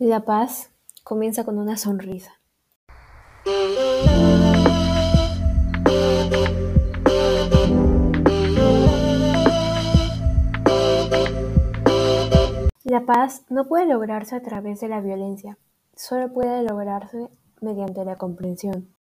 La paz comienza con una sonrisa. La paz no puede lograrse a través de la violencia, solo puede lograrse mediante la comprensión.